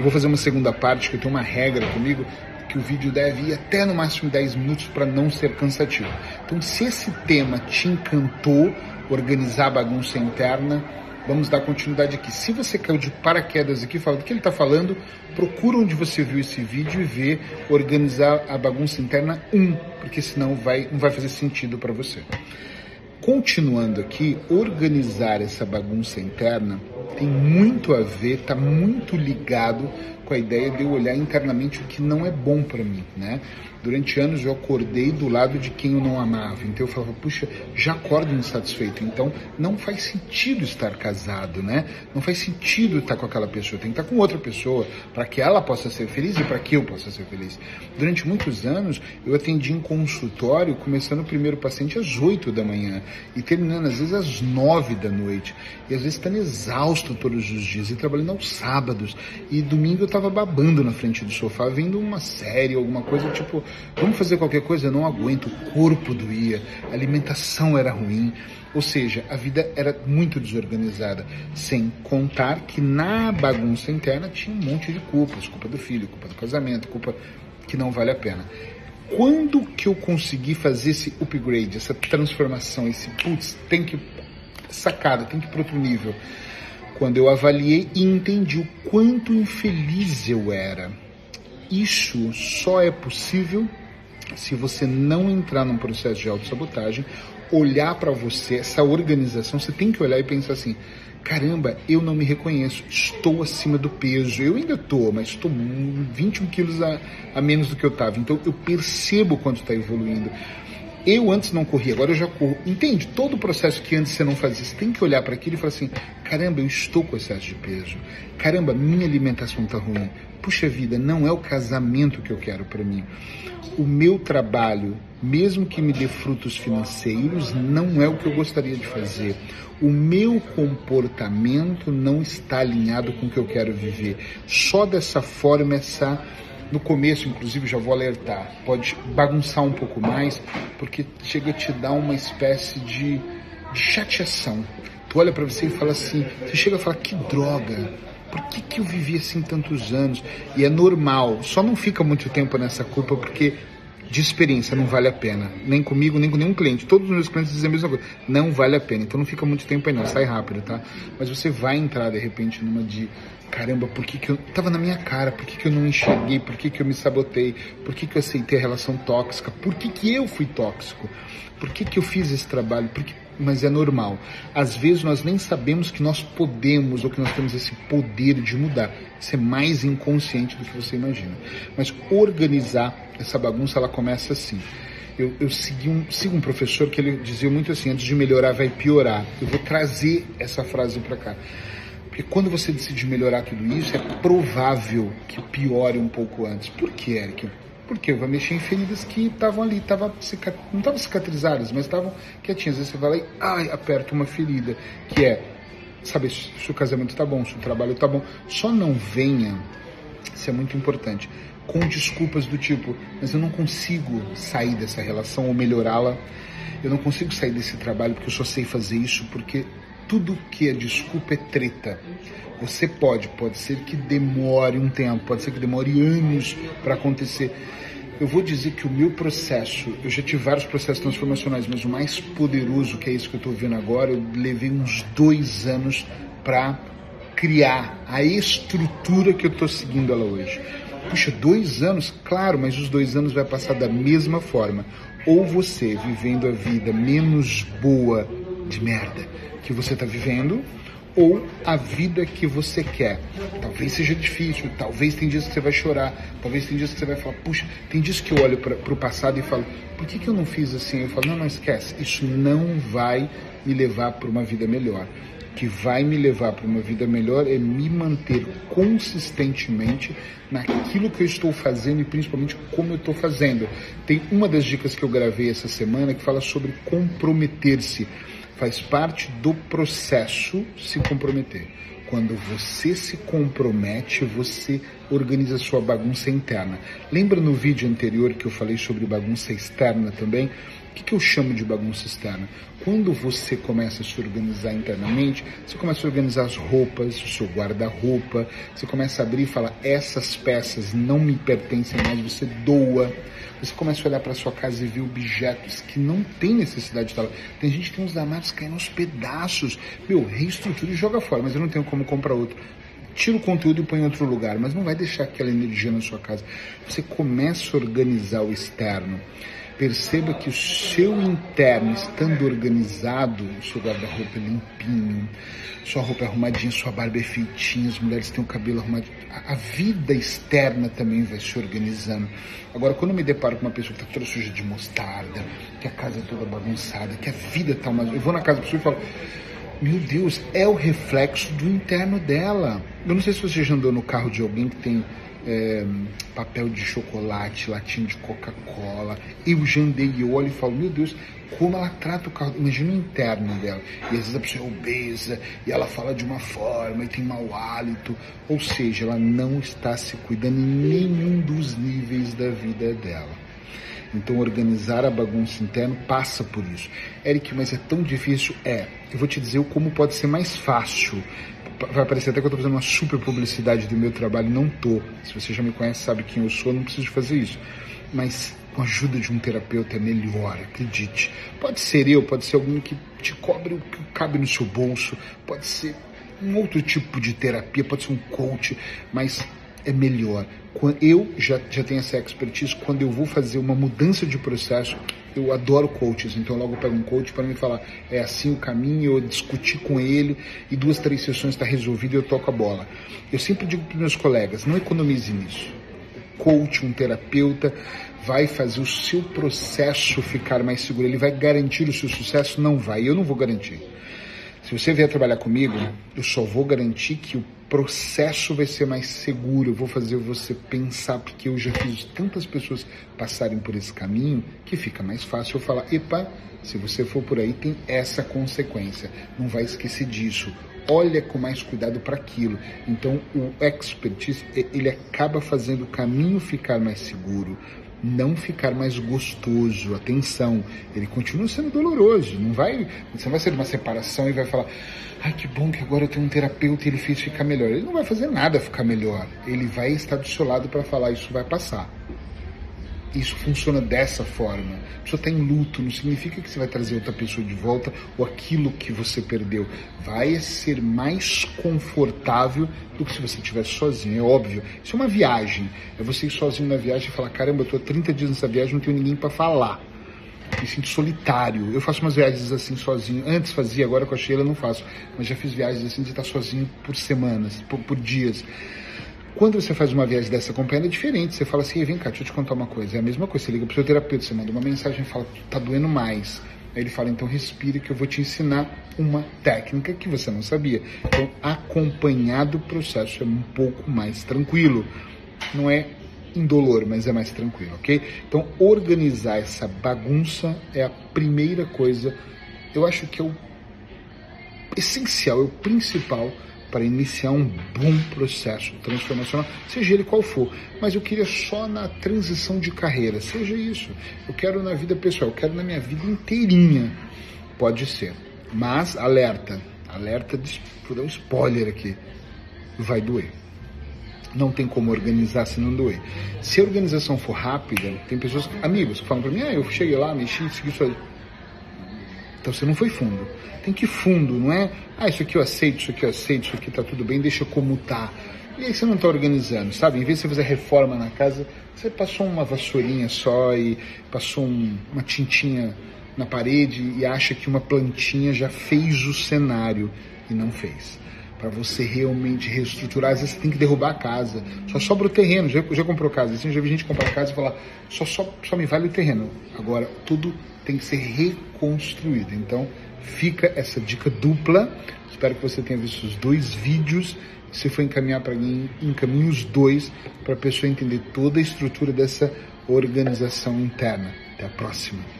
Eu vou fazer uma segunda parte, que eu tenho uma regra comigo, que o vídeo deve ir até no máximo 10 minutos para não ser cansativo. Então, se esse tema te encantou, organizar a bagunça interna, vamos dar continuidade aqui. Se você caiu de paraquedas aqui, fala do que ele está falando, procura onde você viu esse vídeo e vê organizar a bagunça interna 1, porque senão vai, não vai fazer sentido para você. Continuando aqui, organizar essa bagunça interna tem muito a ver, está muito ligado com a ideia de eu olhar internamente o que não é bom para mim, né? Durante anos eu acordei do lado de quem eu não amava, então eu falava, puxa, já acordo insatisfeito, então não faz sentido estar casado, né? Não faz sentido estar com aquela pessoa, tem que estar com outra pessoa para que ela possa ser feliz e para que eu possa ser feliz. Durante muitos anos eu atendi em consultório, começando o primeiro paciente às 8 da manhã e terminando às vezes às 9 da noite, e às vezes estando exausto todos os dias e trabalhando aos sábados, e domingo eu estava babando na frente do sofá vendo uma série, alguma coisa tipo Vamos fazer qualquer coisa? Eu não aguento. O corpo doía, a alimentação era ruim. Ou seja, a vida era muito desorganizada. Sem contar que na bagunça interna tinha um monte de culpas: culpa do filho, culpa do casamento, culpa que não vale a pena. Quando que eu consegui fazer esse upgrade, essa transformação, esse putz, tem que. sacada, tem que ir para outro nível? Quando eu avaliei e entendi o quanto infeliz eu era isso só é possível se você não entrar num processo de autossabotagem, olhar para você, essa organização, você tem que olhar e pensar assim: caramba, eu não me reconheço, estou acima do peso. Eu ainda estou, mas estou 21 quilos a, a menos do que eu estava. Então eu percebo quanto está evoluindo. Eu antes não corria, agora eu já corro. Entende? Todo o processo que antes você não fazia, você tem que olhar para aquilo e falar assim: caramba, eu estou com excesso de peso. Caramba, minha alimentação está ruim. Puxa vida, não é o casamento que eu quero para mim. O meu trabalho, mesmo que me dê frutos financeiros, não é o que eu gostaria de fazer. O meu comportamento não está alinhado com o que eu quero viver. Só dessa forma essa no começo, inclusive, já vou alertar, pode bagunçar um pouco mais, porque chega a te dar uma espécie de, de chateação. Tu olha para você e fala assim, você chega a falar, que droga, por que, que eu vivi assim tantos anos? E é normal, só não fica muito tempo nessa culpa porque de experiência não vale a pena. Nem comigo, nem com nenhum cliente. Todos os meus clientes dizem a mesma coisa. Não vale a pena. Então não fica muito tempo aí não, sai rápido, tá? Mas você vai entrar de repente numa de caramba, por que, que eu. Tava na minha cara, por que, que eu não enxerguei, por que, que eu me sabotei, por que, que eu aceitei a relação tóxica, por que, que eu fui tóxico, por que, que eu fiz esse trabalho, por que, mas é normal. Às vezes nós nem sabemos que nós podemos ou que nós temos esse poder de mudar. Isso é mais inconsciente do que você imagina. Mas organizar essa bagunça, ela começa assim. Eu, eu segui um, sigo um professor que ele dizia muito assim: antes de melhorar, vai piorar. Eu vou trazer essa frase para cá. Porque quando você decide melhorar tudo isso, é provável que piore um pouco antes. Por que, Eric? Porque vai mexer em feridas que estavam ali, tava, não estavam cicatrizadas, mas estavam quietinhas. Às vezes você vai lá e ai, aperta uma ferida, que é saber se o casamento está bom, se o trabalho está bom. Só não venha, isso é muito importante, com desculpas do tipo, mas eu não consigo sair dessa relação ou melhorá-la, eu não consigo sair desse trabalho porque eu só sei fazer isso, porque tudo que é desculpa é treta. Você pode, pode ser que demore um tempo, pode ser que demore anos para acontecer. Eu vou dizer que o meu processo, eu já tive vários processos transformacionais, mas o mais poderoso, que é isso que eu estou vendo agora, eu levei uns dois anos para criar a estrutura que eu estou seguindo ela hoje. Puxa, dois anos? Claro, mas os dois anos vai passar da mesma forma. Ou você vivendo a vida menos boa de merda que você está vivendo, ou a vida que você quer. Talvez seja difícil, talvez tem dias que você vai chorar, talvez tem dias que você vai falar, puxa, tem dias que eu olho para o passado e falo, por que, que eu não fiz assim? Eu falo, não, não esquece, isso não vai me levar para uma vida melhor. O que vai me levar para uma vida melhor é me manter consistentemente naquilo que eu estou fazendo e principalmente como eu estou fazendo. Tem uma das dicas que eu gravei essa semana que fala sobre comprometer-se faz parte do processo se comprometer. Quando você se compromete, você organiza sua bagunça interna. Lembra no vídeo anterior que eu falei sobre bagunça externa também? O que, que eu chamo de bagunça externa? Quando você começa a se organizar internamente, você começa a organizar as roupas, o seu guarda-roupa, você começa a abrir e falar: essas peças não me pertencem mais, você doa. Você começa a olhar para sua casa e ver objetos que não tem necessidade de estar lá. Tem gente que tem uns danados caindo aos pedaços. Meu, reestrutura e joga fora, mas eu não tenho como comprar outro tira o conteúdo e põe em outro lugar, mas não vai deixar aquela energia na sua casa. Você começa a organizar o externo. Perceba que o seu interno, estando organizado, o seu guarda-roupa é limpinho, sua roupa é arrumadinha, sua barba é feitinha, as mulheres têm o cabelo arrumadinho. A vida externa também vai se organizando. Agora, quando eu me deparo com uma pessoa que está toda suja de mostarda, que a casa é toda bagunçada, que a vida está uma. Eu vou na casa da pessoa e falo meu Deus, é o reflexo do interno dela. Eu não sei se você já andou no carro de alguém que tem é, papel de chocolate, latinha de Coca-Cola. Eu já andei e olho e falo, meu Deus, como ela trata o carro. Imagina o interno dela. E às vezes a pessoa é obesa e ela fala de uma forma e tem mau hálito. Ou seja, ela não está se cuidando em nenhum dos níveis da vida dela. Então, organizar a bagunça interna passa por isso. Eric, mas é tão difícil? É. Eu vou te dizer como pode ser mais fácil. Vai parecer até que eu estou fazendo uma super publicidade do meu trabalho. Não tô. Se você já me conhece, sabe quem eu sou, não preciso fazer isso. Mas com a ajuda de um terapeuta é melhor, acredite. Pode ser eu, pode ser alguém que te cobre o que cabe no seu bolso, pode ser um outro tipo de terapia, pode ser um coach, mas é melhor. Eu já, já tenho essa expertise quando eu vou fazer uma mudança de processo. Eu adoro coaches, então logo eu pego um coach para me falar é assim o caminho, eu discutir com ele e duas, três sessões está resolvido e eu toco a bola. Eu sempre digo para meus colegas, não economize nisso. Coach, um terapeuta, vai fazer o seu processo ficar mais seguro. Ele vai garantir o seu sucesso? Não vai, eu não vou garantir. Se você vier trabalhar comigo, eu só vou garantir que o processo vai ser mais seguro, eu vou fazer você pensar, porque eu já fiz tantas pessoas passarem por esse caminho que fica mais fácil eu falar: epa, se você for por aí, tem essa consequência. Não vai esquecer disso. Olha com mais cuidado para aquilo. Então, o expertise, ele acaba fazendo o caminho ficar mais seguro não ficar mais gostoso. Atenção, ele continua sendo doloroso. Não vai, você não vai ser uma separação e vai falar, ai que bom que agora eu tenho um terapeuta e ele fez ficar melhor. Ele não vai fazer nada ficar melhor. Ele vai estar do seu lado para falar isso vai passar isso funciona dessa forma. A pessoa está em luto, não significa que você vai trazer outra pessoa de volta ou aquilo que você perdeu. Vai ser mais confortável do que se você estivesse sozinho, é óbvio. Isso é uma viagem. É você ir sozinho na viagem e falar: caramba, eu estou 30 dias nessa viagem, não tenho ninguém para falar. Me sinto solitário. Eu faço umas viagens assim sozinho. Antes fazia, agora com a Sheila não faço. Mas já fiz viagens assim de estar sozinho por semanas, por, por dias. Quando você faz uma viagem dessa acompanhada é diferente. Você fala assim, vem cá, deixa eu te contar uma coisa. É a mesma coisa, você liga pro seu terapeuta, você manda uma mensagem e fala, tá doendo mais. Aí ele fala, então respire que eu vou te ensinar uma técnica que você não sabia. Então, acompanhado o processo é um pouco mais tranquilo. Não é indolor, mas é mais tranquilo, ok? Então, organizar essa bagunça é a primeira coisa, eu acho que é o essencial, é o principal para iniciar um bom processo transformacional, seja ele qual for. Mas eu queria só na transição de carreira, seja isso. Eu quero na vida pessoal, eu quero na minha vida inteirinha. Pode ser. Mas alerta, alerta, vou dar um spoiler aqui. Vai doer. Não tem como organizar se não doer. Se a organização for rápida, tem pessoas, amigos, que falam para mim, ah, eu cheguei lá, mexi, segui aí. Então você não foi fundo. Tem que ir fundo, não é? Ah, isso aqui eu aceito, isso aqui eu aceito, isso aqui tá tudo bem, deixa como tá. E aí você não está organizando, sabe? Em vez de você fazer reforma na casa, você passou uma vassourinha só e passou um, uma tintinha na parede e acha que uma plantinha já fez o cenário e não fez. Para você realmente reestruturar, às vezes você tem que derrubar a casa. Só sobra o terreno. Já, já comprou casa? Assim, já vi gente comprar casa e falar: só, só, só me vale o terreno. Agora, tudo tem que ser reconstruído. Então, fica essa dica dupla. Espero que você tenha visto os dois vídeos. Se for encaminhar para mim, encaminhe os dois para a pessoa entender toda a estrutura dessa organização interna. Até a próxima.